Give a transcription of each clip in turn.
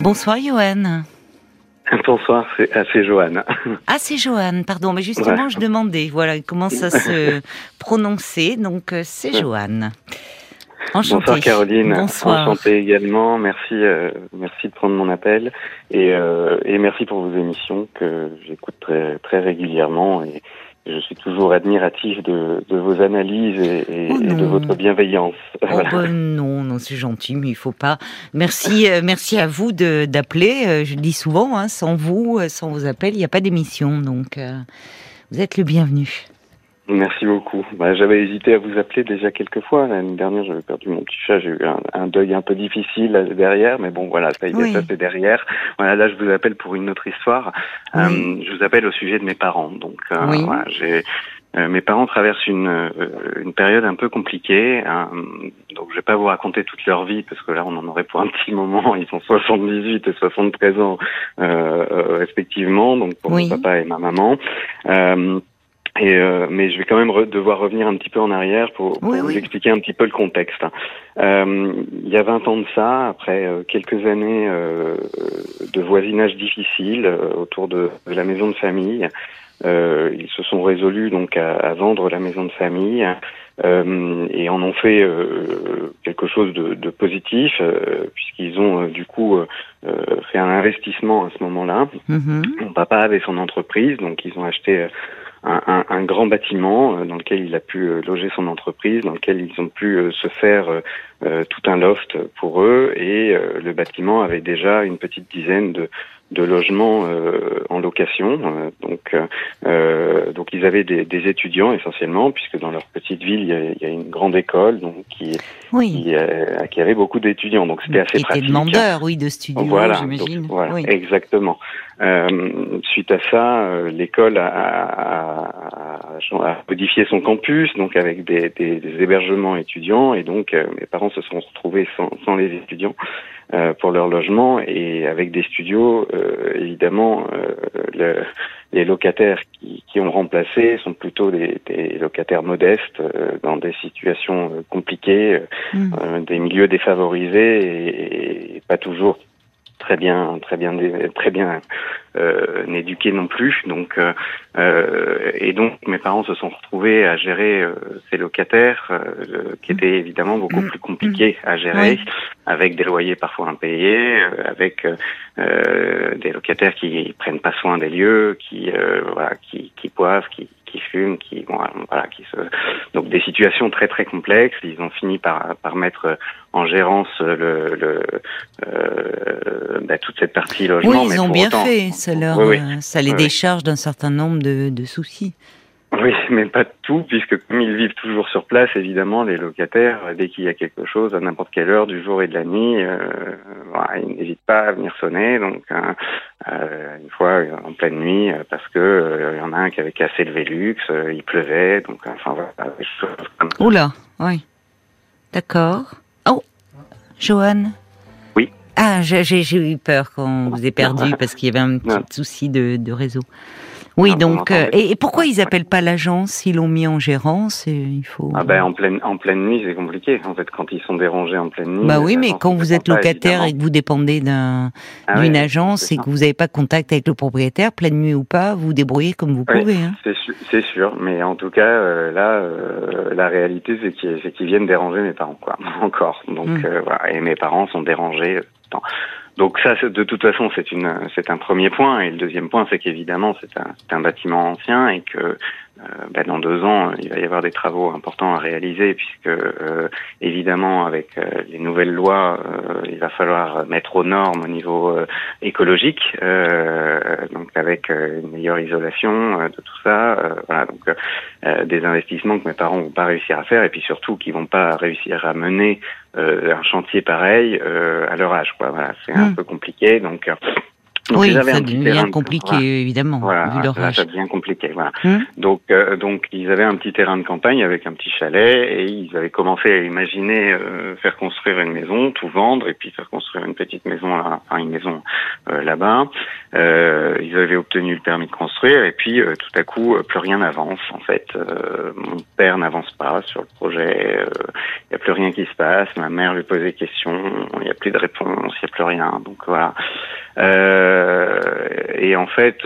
Bonsoir Johan. Bonsoir, c'est ah, Johan. Ah, c'est Johan, pardon. Mais justement, je demandais, voilà, comment ça se prononcer. Donc, euh, c'est Johan. Enchanté. Bonsoir Caroline. Bonsoir. Enchanté également. Merci, euh, merci de prendre mon appel et, euh, et merci pour vos émissions que j'écoute très, très régulièrement et, je suis toujours admiratif de, de vos analyses et, et, oh de votre bienveillance. Oh ben non, non, c'est gentil, mais il faut pas. Merci, euh, merci à vous d'appeler. Euh, je le dis souvent, hein, sans vous, euh, sans vos appels, il n'y a pas d'émission, donc vous êtes le bienvenu. Merci beaucoup. Bah, j'avais hésité à vous appeler déjà quelques fois. L'année dernière, j'avais perdu mon petit chat. J'ai eu un, deuil un peu difficile derrière, mais bon, voilà, ça y est, ça c'est derrière. Voilà, là, je vous appelle pour une autre histoire. Euh, je vous appelle au sujet de mes parents. Donc, euh, voilà, j'ai euh, mes parents traversent une, une période un peu compliquée, donc je vais pas vous raconter toute leur vie parce que là on en aurait pour un petit moment. Ils sont 78 et 73 ans euh, respectivement, donc pour mon papa et ma maman. Euh, et euh, mais je vais quand même devoir revenir un petit peu en arrière pour, pour vous expliquer un petit peu le contexte. Euh, il y a 20 ans de ça, après euh, quelques années euh, de voisinage difficile euh, autour de, de, la maison de famille, ils se sont résolus donc à, à vendre la maison de famille et en ont fait quelque chose de, de positif puisqu'ils ont du coup fait un investissement à ce moment-là. Mm-hmm. Mon papa avait son entreprise, donc ils ont acheté un, un, un, grand bâtiment euh, dans lequel il a pu euh, loger son entreprise, dans lequel ils ont pu euh, se faire tout un loft pour eux et le bâtiment avait déjà une petite dizaine de, de logements en location. donc, donc ils avaient des, des, étudiants essentiellement, puisque dans leur petite ville il y a, il y a une grande école donc qui, oui. qui, qui, avait beaucoup d'étudiants. Donc c'était assez pratique. Était demandeur, oui, de studios, voilà, j'imagine. Voilà, oui. exactement. Suite à ça, l'école a, a a, modifié son campus, donc avec des, des, des hébergements étudiants, et donc euh, mes parents se sont retrouvés sans, sans les étudiants euh, pour leur logement, et avec des studios, euh, évidemment, le, les locataires qui, qui, ont remplacé sont plutôt des, des locataires modestes, dans des situations compliquées, mmh. des milieux défavorisés, et, et pas toujours très bien, très bien, très bien euh, éduqué non plus. Donc, euh, euh, et donc mes parents se sont retrouvés à gérer euh, ces locataires, euh, qui étaient évidemment beaucoup plus compliqués à gérer, avec des loyers parfois impayés, avec des locataires qui prennent pas soin des lieux, qui voilà, qui, qui boivent, qui qui fument, qui bon, voilà, qui se donc des situations très très complexes. Ils ont fini par par mettre en gérance le, le euh, bah, toute cette partie logement. Oui, ils ont bien fait. Ça leur, euh, ça les décharge d'un certain nombre de, de soucis. Oui, mais pas de tout, puisque comme ils vivent toujours sur place, évidemment, les locataires, dès qu'il y a quelque chose, à n'importe quelle heure du jour et de la nuit, euh, ils n'hésitent pas à venir sonner. Donc, hein, euh, une fois en pleine nuit, euh, parce que euh, il y en a un qui avait cassé le Velux, il pleuvait, donc enfin voilà. Des choses comme Oula, oui, d'accord. Oh, Johan. Oui. Ah, j'ai eu peur quand on vous ait perdu parce qu'il y avait un petit souci de, de réseau. Oui, donc euh, et, pourquoi ils appellent pas l'agence? Ils l'ont mis en gérance et il faut. Ah ben en pleine en pleine nuit c'est compliqué. En fait, quand ils sont dérangés en pleine nuit. Bah oui, mais quand vous êtes locataire et que vous dépendez d'un ah d'une agence et que vous n'avez pas contact avec le propriétaire, pleine nuit ou pas, vous, vous débrouillez comme vous pouvez. Hein. C'est sûr, mais en tout cas euh, là, euh, la réalité c'est qu'ils viennent déranger mes parents quoi. Encore, donc hum. voilà, et mes parents sont dérangés. Donc ça, de toute façon, c'est un premier point. Et le deuxième point, c'est qu'évidemment, c'est un, un, bâtiment ancien et que ben, dans deux ans, il va y avoir des travaux importants à réaliser, puisque euh, évidemment, avec euh, les nouvelles lois, il va falloir mettre aux normes au niveau écologique, donc avec une meilleure isolation de tout ça. voilà, donc des investissements que mes parents vont pas réussir à faire, et puis surtout qui vont pas réussir à mener un chantier pareil à leur âge. Quoi. Voilà, c'est un mmh. peu compliqué, donc. Donc, oui, ça devient compliqué, évidemment, voilà, vu leur Ça devient compliqué, voilà. Hum. Donc, euh, donc, ils avaient un petit terrain de campagne avec un petit chalet et ils avaient commencé à imaginer euh, faire construire une maison, tout vendre et puis faire construire une petite maison, là, enfin une maison euh, là-bas. Euh, ils avaient obtenu le permis de construire et puis euh, tout à coup plus rien n'avance en fait. mon père n'avance pas sur le projet, il n'y a plus rien qui se passe. Ma mère lui pose des questions, il n'y a plus de réponse, il n'y a plus rien. Donc voilà. Et en fait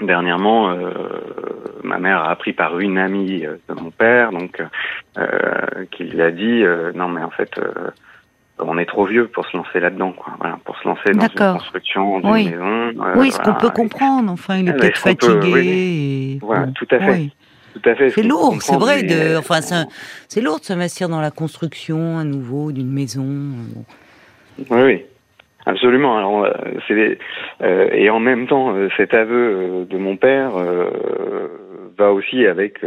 dernièrement, euh, ma mère a appris par une amie euh, de mon père, donc euh, qui lui a dit non mais en fait on est trop vieux pour se lancer là-dedans, quoi. Voilà, pour se lancer dans une construction d'une oui. maison. oui, ce qu'on peut comprendre. Enfin, il est peut-être fatigué. Voilà, tout à fait. Tout à fait. C'est lourd, c'est vrai. De, enfin, c'est lourd de s'investir dans la construction à nouveau d'une maison. Oui, oui. Absolument. Alors, euh, c'est euh, et en même temps, euh, cet aveu de mon père va aussi avec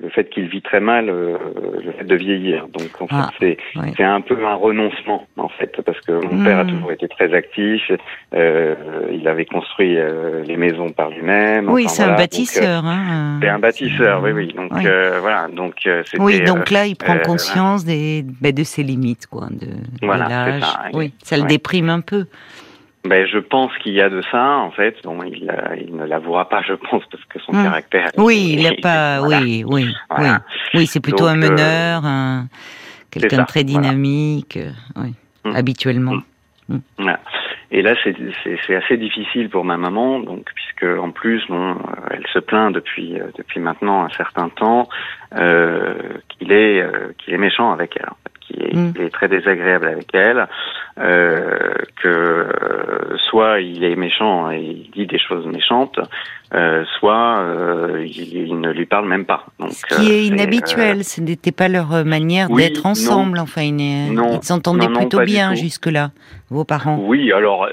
le fait qu'il vit très mal euh, le fait de vieillir. Donc en fait, ah, c'est c'est un peu un renoncement en fait parce que mon père a hmm. toujours été très actif. Euh, il avait construit euh, les maisons par lui-même. Oui, c'est un bâtisseur. Hein, c'est un bâtisseur, oui, oui. Donc voilà, donc oui, donc là, il prend conscience des ben, de ses limites, quoi, de, voilà, Ça, oui, ça le déprime un peu. Ben, je pense qu'il y a de ça, en fait. Bon, il, euh, il ne l'avouera pas, je pense, parce que son hmm. caractère. Oui, il n'a pas. Oui, oui, oui. Oui, c'est plutôt un euh, meneur, un... quelqu'un de très dynamique, euh, oui, hmm. habituellement. Hmm. Et là, c'est assez difficile pour ma maman, donc puisque en plus, bon, elle se plaint depuis depuis maintenant un certain temps euh, qu'il est qu'il est méchant avec elle. En fait mm. est, très désagréable avec elle, euh, que euh, soit il est méchant et il dit des choses méchantes, euh, soit euh, il, ne lui parle même pas. Donc, Ce qui est inhabituel, ce n'était pas leur manière d'être ensemble. Enfin, ils s'entendaient plutôt bien jusque-là, vos parents. Oui, alors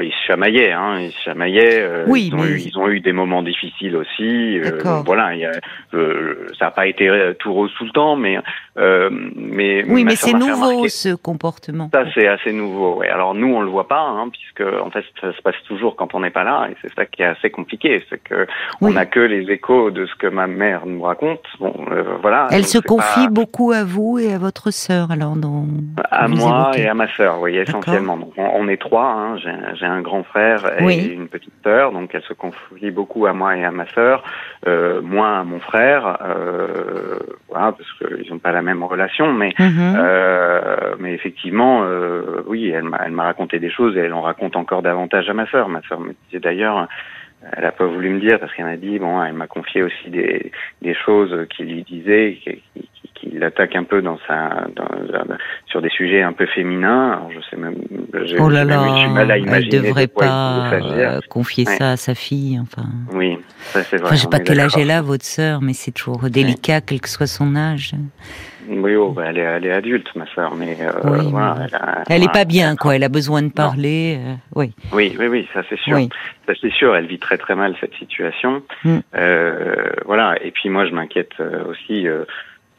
ils se chamaillaient, hein, ils se chamaillaient. oui, ils, ont eu, ils ont eu des moments difficiles aussi. voilà, y a, ça n'a pas été tout rose tout le temps, mais mais oui, mais c'est nouveau ce comportement. Ça, c'est assez nouveau. Ouais. Alors nous, on le voit pas, hein, puisque en fait, ça se passe toujours quand on n'est pas là, et c'est ça qui est assez compliqué, c'est que on n'a que les échos de ce que ma mère nous raconte. Bon, euh, voilà. Elle se confie beaucoup à vous et à votre sœur, alors dans. À moi et à ma sœur, oui, essentiellement. Donc, on, est trois. Hein. J'ai un grand frère et une petite sœur, donc elle se confie beaucoup à moi et à ma sœur, euh, moins à mon frère, euh, voilà, parce qu'ils n'ont pas la même relation, mais. Mhm. Mhm. Euh, mais effectivement, oui, elle m'a raconté des choses et elle en raconte encore davantage à ma sœur. Ma sœur me disait d'ailleurs, elle a pas voulu me dire parce qu'elle m'a dit, bon, elle m'a confié aussi des, des choses qu'il lui disait, qui, qui, l'attaque un peu dans sa, dans, sur des sujets un peu féminins. Alors je sais même, j'ai oh là là, mal à imaginer. Elle devrait pas euh, confier ça à sa fille, enfin. Oui, ça c'est vrai. Enfin, je sais pas quel âge elle a, votre sœur, mais c'est toujours délicat, quel que soit son âge. Oui, oh, bah, elle, est, elle est adulte, ma sœur, mais euh, voilà, elle, est pas bien, quoi. Elle a besoin de parler. Euh, oui. Oui, oui, oui, ça c'est sûr. Ça c'est sûr. Elle vit très très mal cette situation. Mm. Euh, voilà. Et puis moi, je m'inquiète euh, aussi.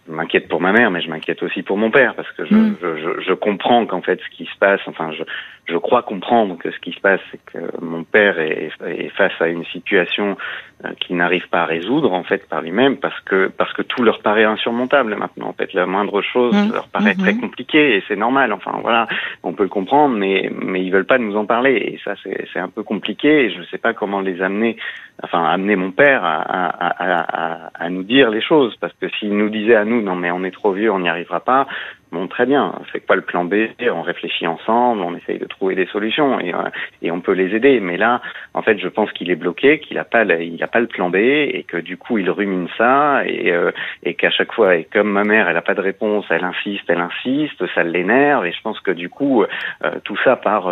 Je m'inquiète pour ma mère, mais je m'inquiète aussi pour mon père parce que je, mm. je, je, je comprends qu'en fait ce qui se passe, enfin je, je crois comprendre que ce qui se passe, c'est que mon père est, est face à une situation euh, qu'il n'arrive pas à résoudre en fait par lui-même parce que parce que tout leur paraît insurmontable maintenant. En fait, la moindre chose mmh. leur paraît très mmh. compliquée et c'est normal. Enfin voilà, on peut le comprendre, mais mais ils veulent pas nous en parler et ça c'est c'est un peu compliqué. Et je ne sais pas comment les amener, enfin amener mon père à à, à, à nous dire les choses parce que s'il nous disait à nous non mais on est trop vieux, on n'y arrivera pas, Bon, très bien. C'est quoi le plan B? On réfléchit ensemble, on essaye de trouver des solutions et, euh, et on peut les aider. Mais là, en fait, je pense qu'il est bloqué, qu'il n'a pas, il a pas le plan B et que du coup, il rumine ça et, euh, et qu'à chaque fois, et comme ma mère, elle n'a pas de réponse, elle insiste, elle insiste, ça l'énerve et je pense que du coup, euh, tout ça part,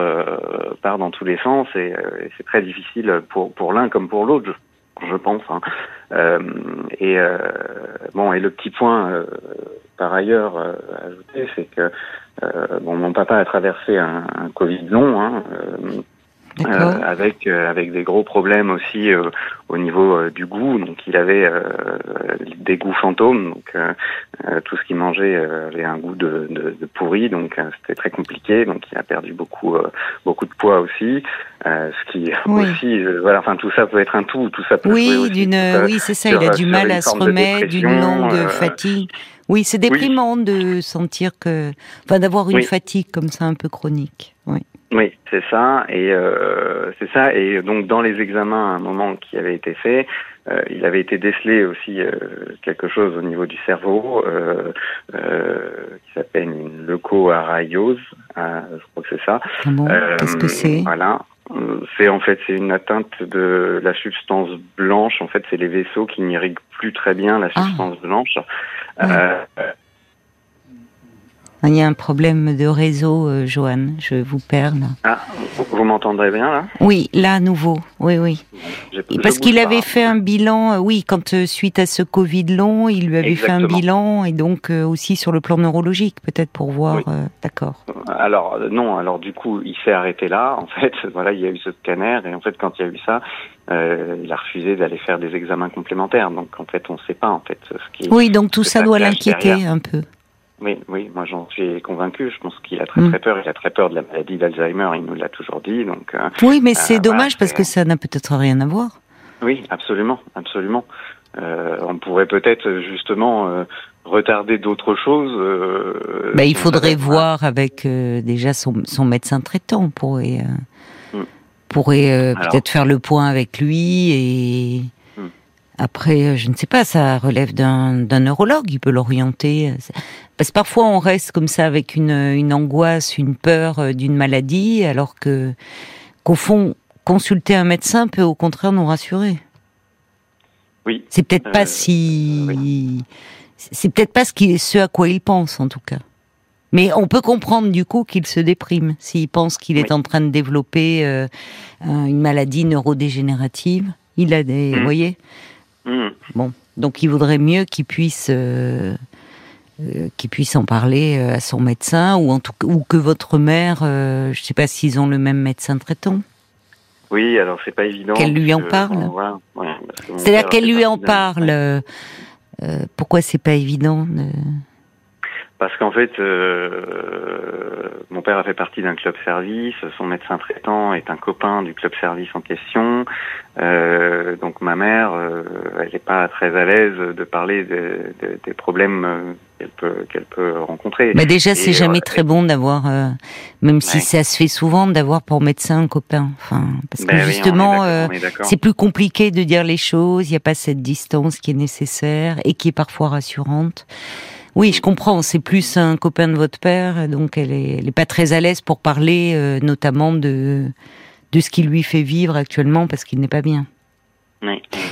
part dans tous les sens et, c'est très difficile pour pour l'un comme pour l'autre je pense. Hein. Euh, et euh, bon, et le petit point euh, par ailleurs à ajouter, c'est que bon, mon papa a traversé un, un Covid long. Hein, euh, avec euh, avec des gros problèmes aussi euh, au niveau du goût. Donc il avait des goûts fantômes. Donc tout ce qu'il mangeait avait un goût de, de, de pourri. Donc c'était très compliqué. Donc il a perdu beaucoup beaucoup de poids aussi. ce qui aussi voilà. Enfin tout ça peut être un tout. Tout ça peut oui d'une oui c'est ça. il a du mal à se remettre d'une longue fatigue. Oui, c'est déprimant de sentir que, enfin, d'avoir une fatigue comme ça un peu chronique. Oui. C'est ça. Et, euh, c'est ça. Et donc dans les examens, à un moment qui avait été fait, euh, il avait été décelé aussi euh, quelque chose au niveau du cerveau euh, qui s'appelle une leucoaraiose, hein, je crois que c'est ça. Qu'est-ce que c'est? Voilà. C'est en fait c'est une atteinte de la substance blanche. En fait, c'est les vaisseaux qui n'irriguent plus très bien la ah. substance blanche. Il y a un problème de réseau, euh, Joanne. Je vous perds là. Ah, vous, m'entendrez bien là? Oui, là à nouveau. Oui, oui. Parce qu'il avait fait un bilan. Euh, oui, quand euh, suite à ce Covid long, il lui avait fait un bilan et donc aussi sur le plan neurologique, peut-être pour voir. D'accord. Alors non. Alors du coup, il s'est arrêté là. En fait, voilà, il y a eu ce scanner et en fait, quand il y a eu ça, il a refusé d'aller faire des examens complémentaires. Donc en fait, on ne sait pas en fait ce qui. Oui, donc tout ça doit l'inquiéter un peu. Oui, oui, moi j'en suis convaincu. Je pense qu'il a très très mm. peur. Il a très peur de la maladie d'Alzheimer. Il nous l'a toujours dit. Donc. Euh, oui, mais c'est euh, dommage parce que ça n'a peut-être rien à voir. Oui, absolument, absolument. Euh, on pourrait peut-être justement retarder d'autres choses. Bah, il faudrait voir avec déjà son, son, médecin traitant. On pourrait, mm. pourrait peut-être faire le point avec lui et après, euh, je ne sais pas, ça relève d'un neurologue, il peut l'orienter. Parce que parfois on reste comme ça avec une, une angoisse, une peur euh, d'une maladie, alors que qu'au fond, consulter un médecin peut au contraire nous rassurer. Oui. C'est peut-être pas euh, si, c'est peut-être pas ce, qui, ce à quoi il pense en tout cas. Mais on peut comprendre du coup qu'il se déprime s'il pense qu'il est en train de développer une maladie neurodégénérative. Il a des, mmh. vous voyez. Hmm. Bon, donc il vaudrait mieux qu'il puisse, euh, euh, qu'il puisse en parler euh, à son médecin ou en tout ou que votre mère, je ne sais pas s'ils ont le même médecin traitant. Oui, alors c'est pas évident. Qu'elle lui en parle. C'est-à-dire qu'elle lui en parle. pourquoi c'est pas évident parce qu'en fait, euh, mon père a fait partie d'un club service, son médecin traitant est un copain du club service en question, euh, donc ma mère, euh, elle n'est pas très à l'aise de parler des problèmes qu'elle peut, qu'elle peut rencontrer. Mais déjà, c'est jamais très bon d'avoir, même si ça se fait souvent, d'avoir pour médecin un copain. Enfin, parce que ben justement, c'est plus compliqué de dire les choses. Il n'y a pas cette distance qui est nécessaire et qui est parfois rassurante. Oui, je comprends. C'est plus un copain de votre père, donc elle est, elle est pas très à l'aise pour parler, euh, notamment de de ce qui lui fait vivre actuellement parce qu'il n'est pas bien.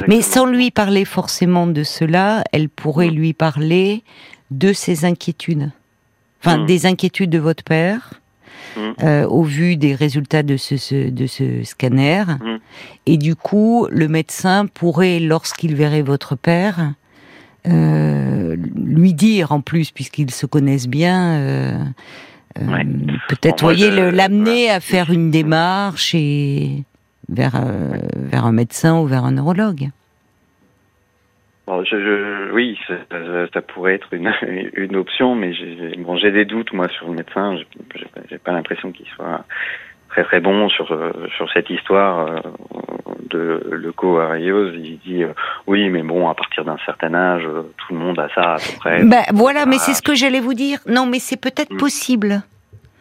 Mais sans lui parler forcément de cela, elle pourrait mm. lui parler de ses inquiétudes, enfin mm. des inquiétudes de votre père. Mm. Euh, au vu des résultats de ce, de ce scanner. Et du coup, le médecin pourrait, lorsqu'il verrait votre père, euh, lui dire en plus, puisqu'ils se connaissent bien, euh, euh peut-être, voyez, l'amener à faire une démarche et vers vers un médecin ou vers un neurologue. Bon, je, oui, ça, ça, pourrait être une, une option, mais j'ai bon, des doutes moi sur le médecin. J'ai pas l'impression qu'il soit très très bon sur sur cette histoire de leuco-ariose, il dit euh, oui, mais bon, à partir d'un certain âge, euh, tout le monde a ça à peu près. Ben, voilà, mais c'est ce que j'allais vous dire. Non, mais c'est peut-être mm. possible.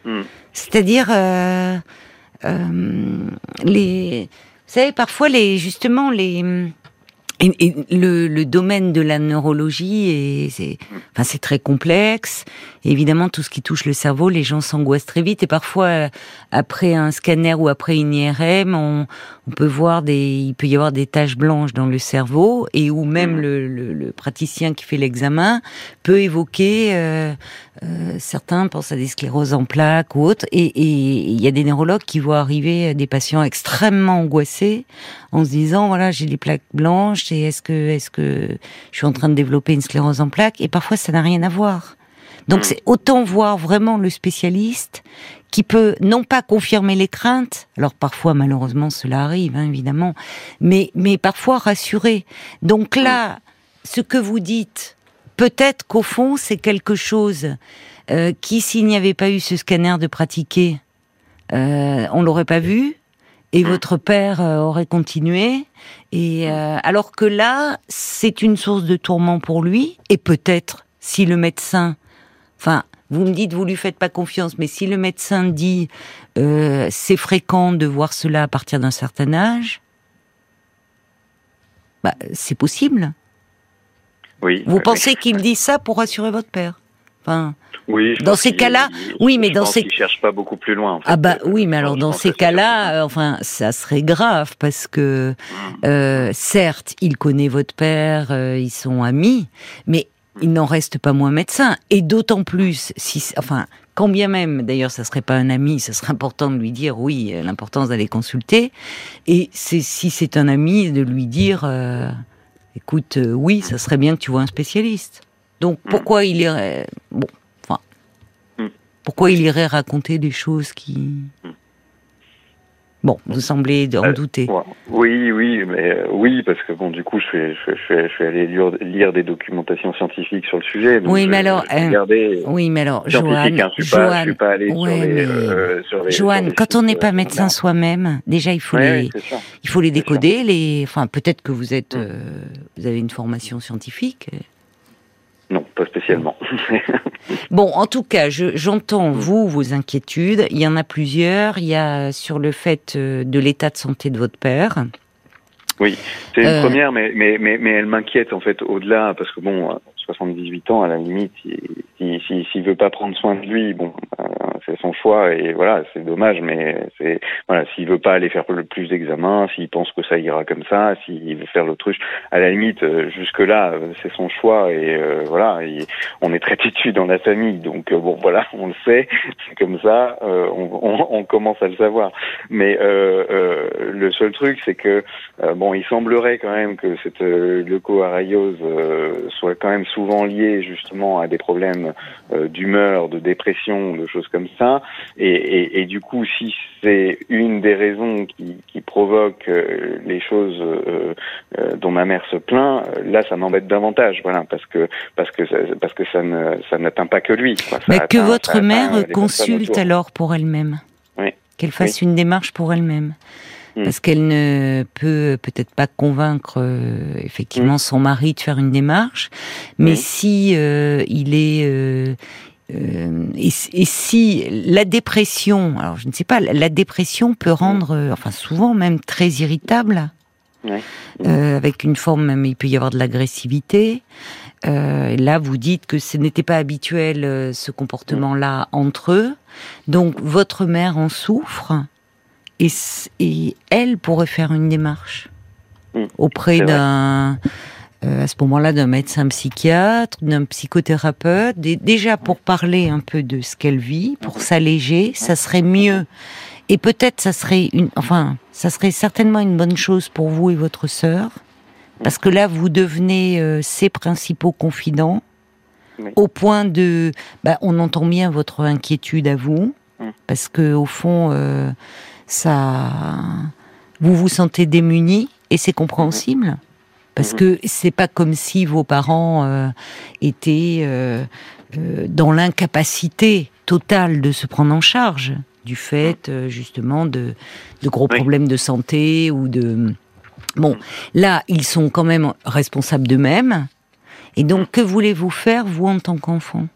Mm. C'est-à-dire, euh, les, vous savez, parfois les, justement les et, le, le, domaine de la neurologie c'est, enfin, c'est très complexe. Évidemment, tout ce qui touche le cerveau, les gens s'angoissent très vite. Et parfois, après un scanner ou après une IRM, on, on peut voir des, il peut y avoir des taches blanches dans le cerveau et où même mmh. le, le, le praticien qui fait l'examen peut évoquer. Euh, euh, certains pensent à des scléroses en plaques ou autres. Et il y a des neurologues qui voient arriver des patients extrêmement angoissés en se disant voilà j'ai des plaques blanches est-ce que, est-ce que je suis en train de développer une sclérose en plaques? Et parfois, ça n'a rien à voir. Donc, hmm. c'est autant voir vraiment le spécialiste qui peut non pas confirmer les craintes, alors parfois malheureusement cela arrive hein, évidemment, mais mais parfois rassurer. Donc là, ce que vous dites, peut-être qu'au fond c'est quelque chose euh, qui s'il n'y avait pas eu ce scanner de pratiquer, euh, on l'aurait pas vu, et mm. votre père euh, aurait continué. Et euh, alors que là, c'est une source de tourment pour lui. Et peut-être, si le médecin, enfin, vous me dites vous lui faites pas confiance, mais si le médecin dit euh, c'est fréquent de voir cela à partir d'un certain âge, bah, c'est possible. Oui. Vous pensez qu'il dit ça pour rassurer votre père? Enfin, oui, dans ces cas-là, oui, mais dans ces cherche pas beaucoup plus loin. En fait. Ah bah oui, mais alors dans ces cas-là, euh, enfin, ça serait grave parce que mmh. euh, certes, il connaît votre père, euh, ils sont amis, mais il n'en reste pas moins médecin. Et d'autant plus si, enfin, quand bien même, d'ailleurs, ça serait pas un ami, ça serait important de lui dire oui, l'importance d'aller consulter. Et c'est si c'est un ami, de lui dire, écoute, oui, ça serait bien que tu vois un spécialiste. Donc mm. pourquoi il irait bon, enfin, mm. pourquoi il irait raconter des choses qui mm. Bon, vous semblez en euh, douter. Oui, oui, mais euh, oui, parce que bon, du coup, je suis, je, je, je suis allé lire, lire, des documentations scientifiques sur le sujet. oui, mais alors, euh, oui, mais alors, Joanne, hein, je suis pas, je suis pas allé sur, les, euh, sur, les, Joanne, quand on n'est pas médecin soi-même, déjà, il faut les, il faut les décoder. Les, enfin, peut-être que vous êtes, vous avez une formation scientifique. Non, pas spécialement. bon, en tout cas, j'entends vous, vos inquiétudes. Il y en a plusieurs. Il y a sur le fait euh, de l'état de santé de votre père. Oui, c'est une euh, première, mais, mais, mais, mais elle m'inquiète en fait au-delà, parce que bon, 78 ans, à la limite, s'il si, si, veut pas prendre soin de lui, bon, euh, c'est son choix et voilà, c'est dommage, mais c'est voilà, s'il veut pas aller faire le plus d'examens, s'il pense que ça ira comme ça, s'il veut faire l'autruche, à la limite, euh, jusque là, euh, c'est son choix et voilà, on est très têtu dans la famille, donc bon, voilà, on le sait, c'est comme ça, on, on, on, commence à le savoir. Mais le seul truc, c'est que bon, il semblerait quand même que cette leucoarayose soit quand même souvent liés justement à des problèmes euh, d'humeur, de dépression, de choses comme ça. Et, et, et du coup, si c'est une des raisons qui, qui provoque euh, les choses euh, dont ma mère se plaint, là, ça m'embête davantage, voilà, parce que parce que parce que ça ne ça n'atteint pas que lui. Mais que votre mère consulte alors pour elle-même. Oui. Qu'elle fasse une démarche pour elle-même. Mm. parce qu'elle ne peut peut-être pas convaincre euh, effectivement mm. son mari de faire une démarche, mais si euh, il est euh, et, si la dépression, alors je ne sais pas, la dépression peut rendre, enfin souvent même très irritable, avec une forme même, il peut y avoir de l'agressivité. là, vous dites que ce n'était pas habituel ce comportement-là entre eux, donc votre mère en souffre et, elle pourrait faire une démarche hmm. auprès d'un euh, à ce moment-là d'un médecin psychiatre, d'un psychothérapeute, déjà pour parler un peu de ce qu'elle vit, pour s'alléger, ça serait mieux. Et peut-être ça serait une, enfin, ça serait certainement une bonne chose pour vous et votre sœur, parce que là vous devenez euh, ses principaux confidents, au point de, bah, on entend bien votre inquiétude à vous, hmm. parce que au fond. Euh, ça, vous vous sentez démuni et c'est compréhensible. Parce que c'est pas comme si vos parents euh, étaient euh, euh, dans l'incapacité totale de se prendre en charge du fait justement de, de gros problèmes de santé ou de bon là ils sont quand même responsables d'eux-mêmes. Et donc que voulez-vous faire vous en tant qu'enfant?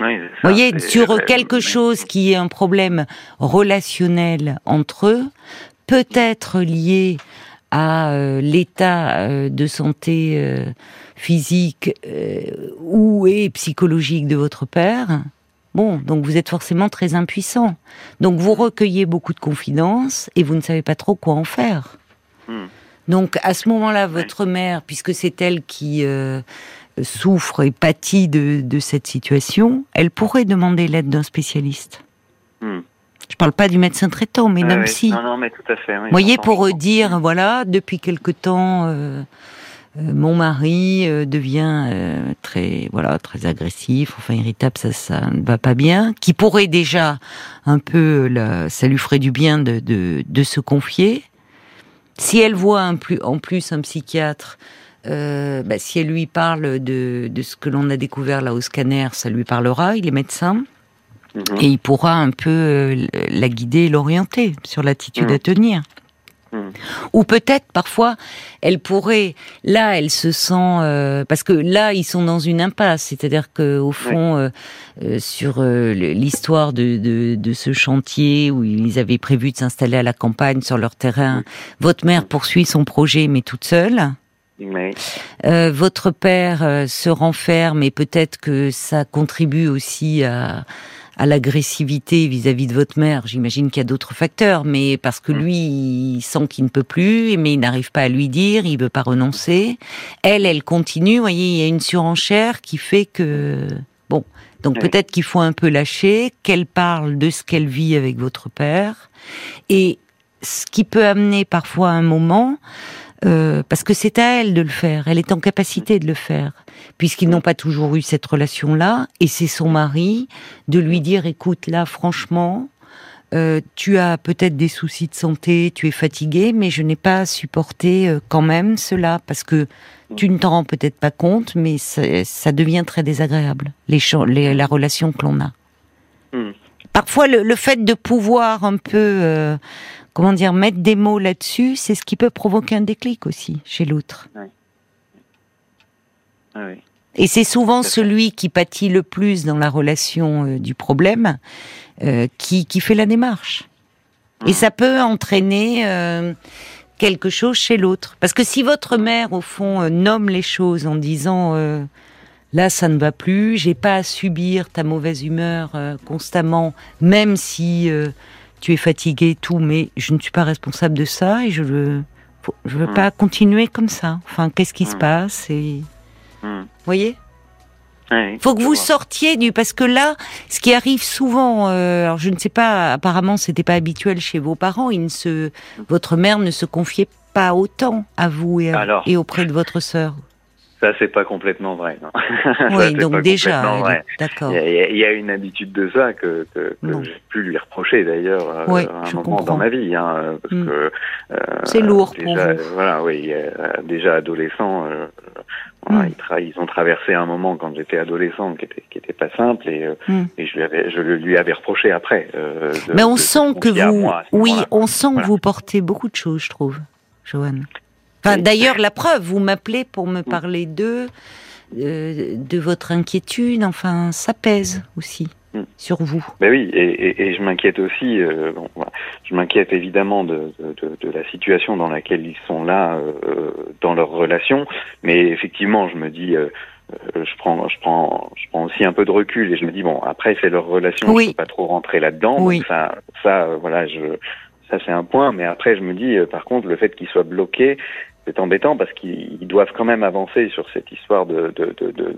Vous voyez, sur quelque chose qui est un problème relationnel entre eux, peut-être lié à euh, l'état euh, de santé euh, physique ou et psychologique de votre père. Bon, donc vous êtes forcément très impuissant. Donc vous recueillez beaucoup de confidences et vous ne savez pas trop quoi en faire. Hmm. Donc à ce moment-là, votre mère, puisque c'est elle qui souffre et pâtit de, cette situation, elle pourrait demander l'aide d'un spécialiste. Hmm. Je parle pas du médecin traitant, mais même si. Non, non, mais tout à fait. Vous voyez, pour dire, voilà, depuis quelque temps, euh, euh, mon mari euh, devient très, voilà, très agressif, enfin irritable, ça, ça ne va pas bien. Qui pourrait déjà un peu, ça lui ferait du bien de, de, se confier. Si elle voit un plus, en plus un psychiatre euh, bah, si elle lui parle de, de ce que l'on a découvert là au scanner, ça lui parlera, il est médecin. Mhm. Et il pourra un peu euh, la guider et l'orienter sur l'attitude à mhm. tenir. Hmm. Ou peut-être parfois, elle pourrait, là, elle se sent, euh, parce que là, ils sont dans une impasse, c'est-à-dire que au fond, euh, euh, sur l'histoire de, de, ce chantier où ils avaient prévu de s'installer à la campagne sur leur terrain, votre mère poursuit son projet, mais toute seule. Votre père se renferme et peut-être que ça contribue aussi à, à l'agressivité vis-à-vis de votre mère, j'imagine qu'il y a d'autres facteurs, mais parce que mm. lui, il sent qu'il ne peut plus, mais il n'arrive pas à lui dire, il veut pas renoncer. Elle, elle continue, vous voyez, il y a une surenchère qui fait que, bon, donc peut-être qu'il faut un peu lâcher, qu'elle parle de ce qu'elle vit avec votre père, et ce qui peut amener parfois un moment, euh, parce que c'est à elle de le faire, elle est en capacité de le faire puisqu'ils n'ont pas toujours eu cette relation-là, et c'est son mari de lui dire, écoute, là, franchement, euh, tu as peut-être des soucis de santé, tu es fatigué, mais je n'ai pas supporté euh, quand même cela, parce que tu ne t'en rends peut-être pas compte, mais ça devient très désagréable, les, la relation que l'on a. Hmm. Parfois, le, fait de pouvoir un peu, euh, comment dire, mettre des mots là-dessus, c'est ce qui peut provoquer un déclic aussi chez l'autre. Ah Et c'est souvent celui qui pâtit le plus dans la relation euh, du problème euh, qui, qui fait la démarche. Et mmh. ça peut entraîner euh, quelque chose chez l'autre. Parce que si votre mère, au fond, nomme les choses en disant là, ça ne va plus, j'ai pas à subir ta mauvaise humeur constamment, même si tu es fatigué et tout, mais je ne suis pas responsable de ça et je veux, je veux mmh. pas continuer comme ça. Enfin, qu'est-ce qui se mmh. passe et vous voyez il faut que vous sortiez du parce que là, ce qui arrive souvent, euh, alors je ne sais pas, apparemment c'était pas habituel chez vos parents, il ne se, votre mère ne se confiait pas autant à vous et, et auprès de votre sœur. Ça, c'est pas complètement vrai. Non. Oui, donc déjà, d'accord. Il, y a une habitude de ça que, que, que j'ai pu lui reprocher d'ailleurs euh, à un moment dans ma vie, hein, parce mm. que euh, c'est lourd pour vous. Voilà, oui, déjà adolescent. Euh, voilà, mm. ils, ils, ont traversé un moment quand j'étais adolescent qui était qui était pas simple et, euh, mm. et je lui avais je lui avais reproché après. Mais on sent que vous, oui, on sent que vous portez beaucoup de choses, je trouve, Joanne. Enfin, d'ailleurs, la preuve, vous m'appelez pour me parler d'eux, euh, de votre inquiétude. Enfin, ça pèse aussi mm. sur vous. Ben oui, et, et, je m'inquiète aussi. Euh, bon, je m'inquiète évidemment de, de, de, la situation dans laquelle ils sont là euh, dans leur relation, mais effectivement, je me dis. Euh, euh, je prends, je prends, je prends aussi un peu de recul et je me dis bon après c'est leur relation, oui. je peux pas trop rentrer là-dedans. Oui. Donc ça, ça, voilà, je, ça c'est un point. Mais après je me dis par contre le fait qu'ils soient bloqués, c'est embêtant parce qu'ils doivent quand même avancer sur cette histoire de, de, de, de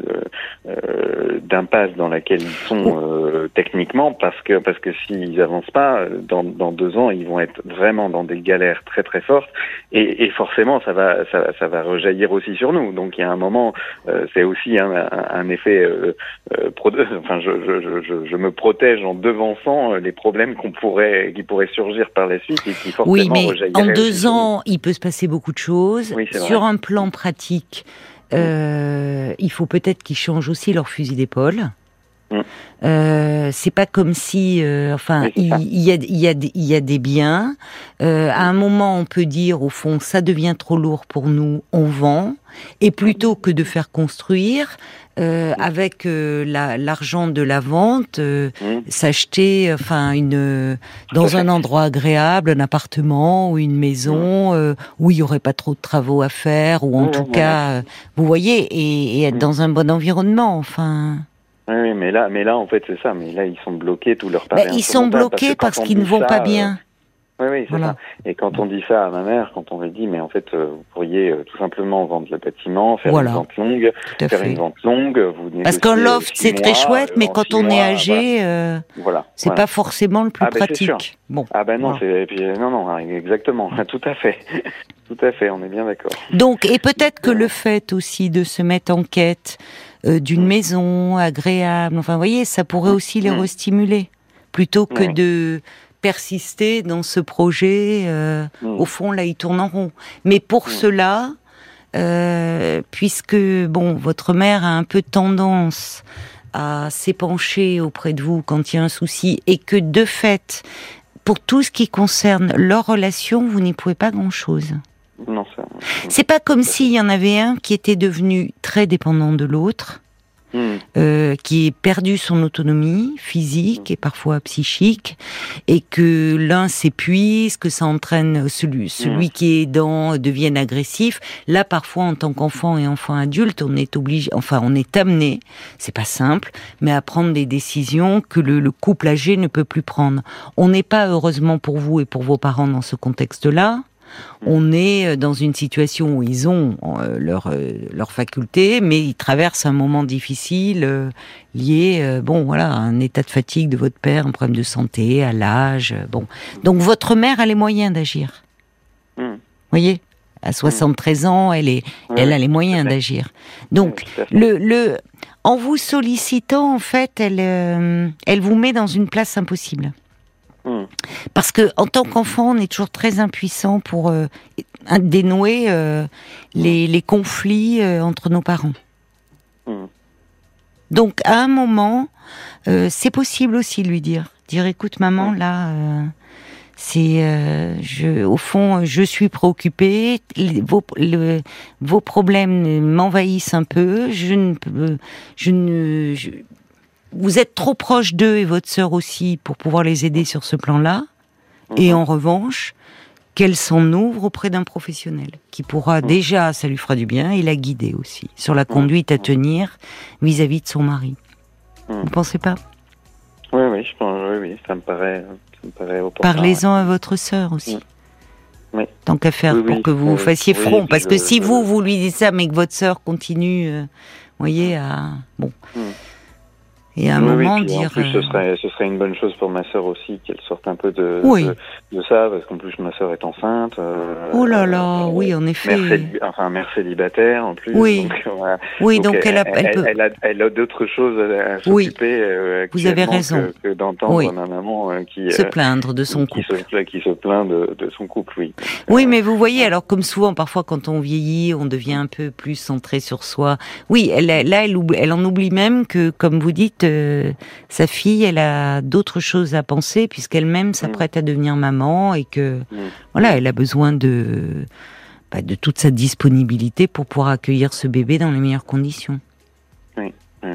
euh, d'impasse dans laquelle ils sont euh, techniquement parce que parce que s'ils avancent pas dans, dans deux ans ils vont être vraiment dans des galères très très fortes et, et forcément ça va ça, ça, va rejaillir aussi sur nous. Donc il y a un moment euh, c'est aussi un, un, effet euh, euh, enfin je, je, je, je, me protège en devançant les problèmes qu'on pourrait qui pourraient surgir par la suite et qui forcément oui mais en deux ans il peut se passer beaucoup de choses sur un plan pratique, euh, il faut peut-être qu'ils changent aussi leur fusil d'épaule. Mm. Euh, c'est pas comme si, euh, enfin, il, y a, y a, y a des biens. Euh, à un moment, on peut dire, au fond, ça devient trop lourd pour nous, on vend. Et plutôt que de faire construire, euh, avec l'argent de la vente, mmh. s'acheter, enfin, une dans un endroit agréable, un appartement ou une maison où il y aurait pas trop de travaux à faire, ou en tout cas, vous voyez, et, et être dans un bon environnement, enfin. Oui, mais là, mais là, en fait, c'est ça. Mais là, ils sont bloqués, tous leurs parents. ils sont bloqués parce, qu'ils ne vont pas bien. Oui, oui, c'est ça. Et quand on dit ça à ma mère, quand on lui dit, mais en fait, euh, vous pourriez euh, tout simplement vendre le bâtiment, faire une vente longue, faire une vente longue, vous Parce qu'un loft, c'est très chouette, mais quand on est âgé, voilà. Euh, c'est pas forcément le plus ah, ben, pratique. Bon. Ah ben non, c'est non, non, exactement, tout à fait, tout à fait, on est bien d'accord. Donc, et peut-être que le fait aussi de se mettre en quête d'une mm. maison agréable, enfin, vous voyez, ça pourrait mm. aussi les mm. restimuler, plutôt que de persister dans ce projet. Euh. Au fond, là, il tourne en rond. Mais pour cela, euh, puisque bon, votre mère a un peu tendance à s'épancher auprès de vous quand il y a un souci, et que de fait, pour tout ce qui concerne leur relation, vous n'y pouvez pas grand-chose. Non, ça. C'est pas comme s'il y en avait un qui était devenu très dépendant de l'autre, Hmm. euh, qui ait perdu son autonomie physique et parfois psychique, et que l'un s'épuise, que ça entraîne celui, celui qui est aidant devienne agressif. Là, parfois, en tant qu'enfant et enfant adulte, on est obligé, enfin, on est amené, c'est pas simple, mais à prendre des décisions que le, le couple âgé ne peut plus prendre. On n'est pas, heureusement pour vous et pour vos parents, dans ce contexte-là. On est euh, dans une situation où ils ont euh, leur euh, leur faculté, mais ils traversent un moment difficile lié, bon voilà, à un état de fatigue de votre père, un problème de santé, à l'âge, bon. Donc votre mère a les moyens d'agir. Hmm. Voyez, à 73 ans, elle est, elle a les moyens d'agir. Donc le le en vous sollicitant, en fait, elle euh, elle vous met dans une place impossible. Parce que en tant qu'enfant, on est toujours très impuissant pour euh, dénouer euh, les, conflits euh, entre nos parents. Donc à un moment, c'est possible aussi de lui dire, dire écoute maman là, c'est au fond je suis préoccupée, vos vos problèmes m'envahissent un peu, je ne peux- je ne je- vous êtes trop proche d'eux et votre sœur aussi pour pouvoir les aider sur ce plan-là. Et en revanche, qu'elle s'en ouvre auprès d'un professionnel qui pourra déjà, ça lui fera du bien, et la guider aussi sur la conduite à tenir vis-à-vis de son mari. Vous pensez pas? Oui, oui, je pense, oui, oui, ça me paraît, ça me paraît. Parlez-en à votre sœur aussi. Oui. Tant qu'à faire Oui, pour que vous fassiez front, parce que si vous vous lui dites ça, mais que votre sœur continue, euh, voyez, à bon. Et à un Oui, oui, moment puis dire, En plus, ce euh, serait, ce serait une bonne chose pour ma sœur aussi qu'elle sorte un peu de, Oui. de, de ça, parce qu'en plus ma sœur est enceinte. euh, oh là là, euh, oui, en effet, enfin, mère célibataire en plus. Oui. Donc, voilà. oui, donc, elle, a, elle, peut, elle a, elle a d'autres choses à, Oui. s'occuper. euh, Vous avez raison. Que, que d'entendre Oui. ma maman qui, se plaindre de son qui, couple. se, plaint- qui se plaint de, de son couple, oui. Oui, mais vous voyez, alors comme souvent, parfois quand on vieillit, on devient un peu plus centré sur soi. Oui, là, elle, oublie- elle en oublie même que, comme vous dites, euh, sa fille, elle a d'autres choses à penser puisqu'elle-même s'apprête à devenir maman et que, Mm. voilà, elle a besoin de, bah, de toute sa disponibilité pour pouvoir accueillir ce bébé dans les meilleures conditions. Oui, oui.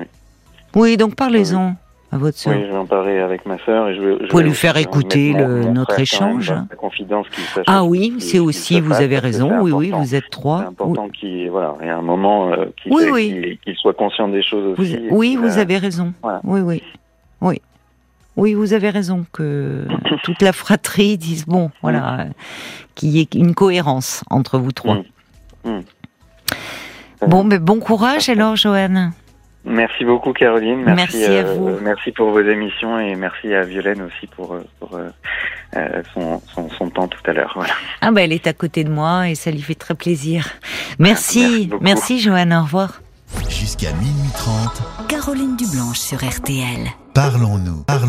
Oui, donc parlez-en à votre sœur. Oui, je vais en parler avec ma sœur et je vais. je pouvez lui faire écouter mettre le- mon notre même échange. confidence Ah oui, c'est aussi, vous passe, avez raison. c'est Oui, oui, vous êtes C'est trois. Oui. important qu'il voilà, il y a un moment euh, qu'il Oui, oui. soit conscient des choses Vous- aussi. oui, vous euh, avez raison. voilà. Oui, oui, oui. Oui, vous avez raison que toute la fratrie dise bon, voilà, euh, qu'il y ait une cohérence entre vous trois. Mm. Mm. Bon, mais bon courage alors, Joanne. Merci beaucoup Caroline. Merci, Merci à euh, vous. Merci pour vos émissions et merci à Violaine aussi pour, euh, pour euh, son, son, son temps tout à l'heure. Voilà. Ah ben, elle est à côté de moi et ça lui fait très plaisir. Merci, Merci merci Joanne. Au revoir. Jusqu'à minuit 30, Caroline Dublanche sur RTL. parlons-nous. Parlons